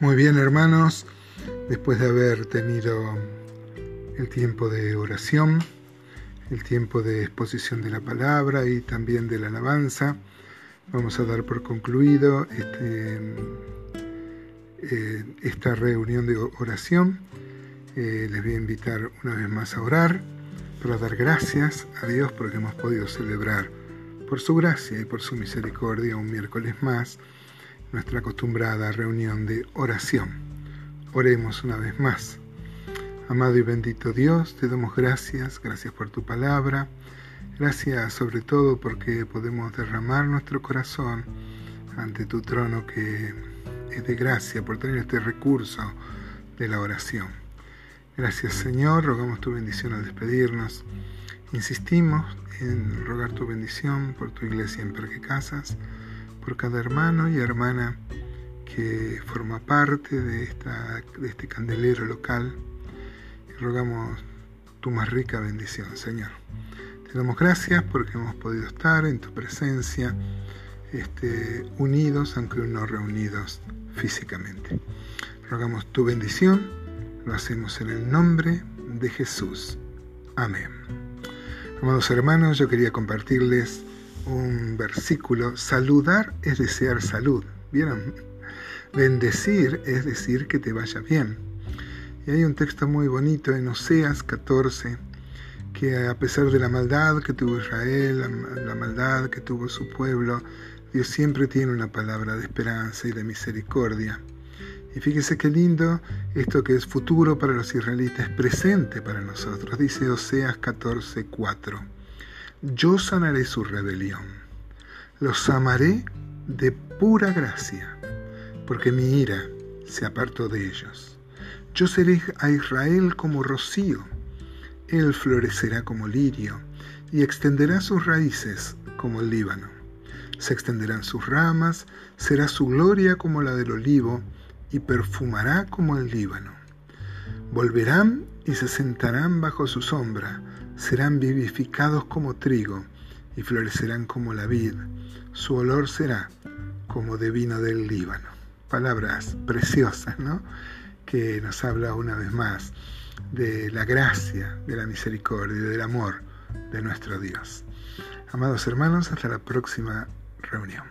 Muy bien, hermanos, después de haber tenido el tiempo de oración, el tiempo de exposición de la palabra y también de la alabanza, vamos a dar por concluido este, eh, esta reunión de oración. Eh, les voy a invitar una vez más a orar para dar gracias a Dios porque hemos podido celebrar por su gracia y por su misericordia un miércoles más nuestra acostumbrada reunión de oración. Oremos una vez más. Amado y bendito Dios, te damos gracias, gracias por tu palabra, gracias sobre todo porque podemos derramar nuestro corazón ante tu trono que es de gracia por tener este recurso de la oración. Gracias Señor, rogamos tu bendición al despedirnos. Insistimos en rogar tu bendición por tu iglesia en Parque Casas por cada hermano y hermana que forma parte de, esta, de este candelero local. Y rogamos tu más rica bendición, Señor. Te damos gracias porque hemos podido estar en tu presencia, este, unidos, aunque no reunidos físicamente. Rogamos tu bendición, lo hacemos en el nombre de Jesús. Amén. Amados hermanos, yo quería compartirles un versículo, saludar es desear salud. ¿Vieron? Bendecir es decir que te vaya bien. Y hay un texto muy bonito en Oseas 14, que a pesar de la maldad que tuvo Israel, la, maldad que tuvo su pueblo, Dios siempre tiene una palabra de esperanza y de misericordia. Y fíjese qué lindo esto que es futuro para los israelitas, presente para nosotros. Dice Oseas 14, 4 yo sanaré su rebelión. Los amaré de pura gracia, porque mi ira se apartó de ellos. Yo seré a Israel como rocío, él florecerá como lirio y extenderá sus raíces como el Líbano. Se extenderán sus ramas, será su gloria como la del olivo y perfumará como el Líbano. Volverán y se sentarán bajo su sombra, serán vivificados como trigo y florecerán como la vid. Su olor será como de vino del Líbano. Palabras preciosas, ¿no? Que nos habla una vez más de la gracia, de la misericordia del amor de nuestro Dios. Amados hermanos, hasta la próxima reunión.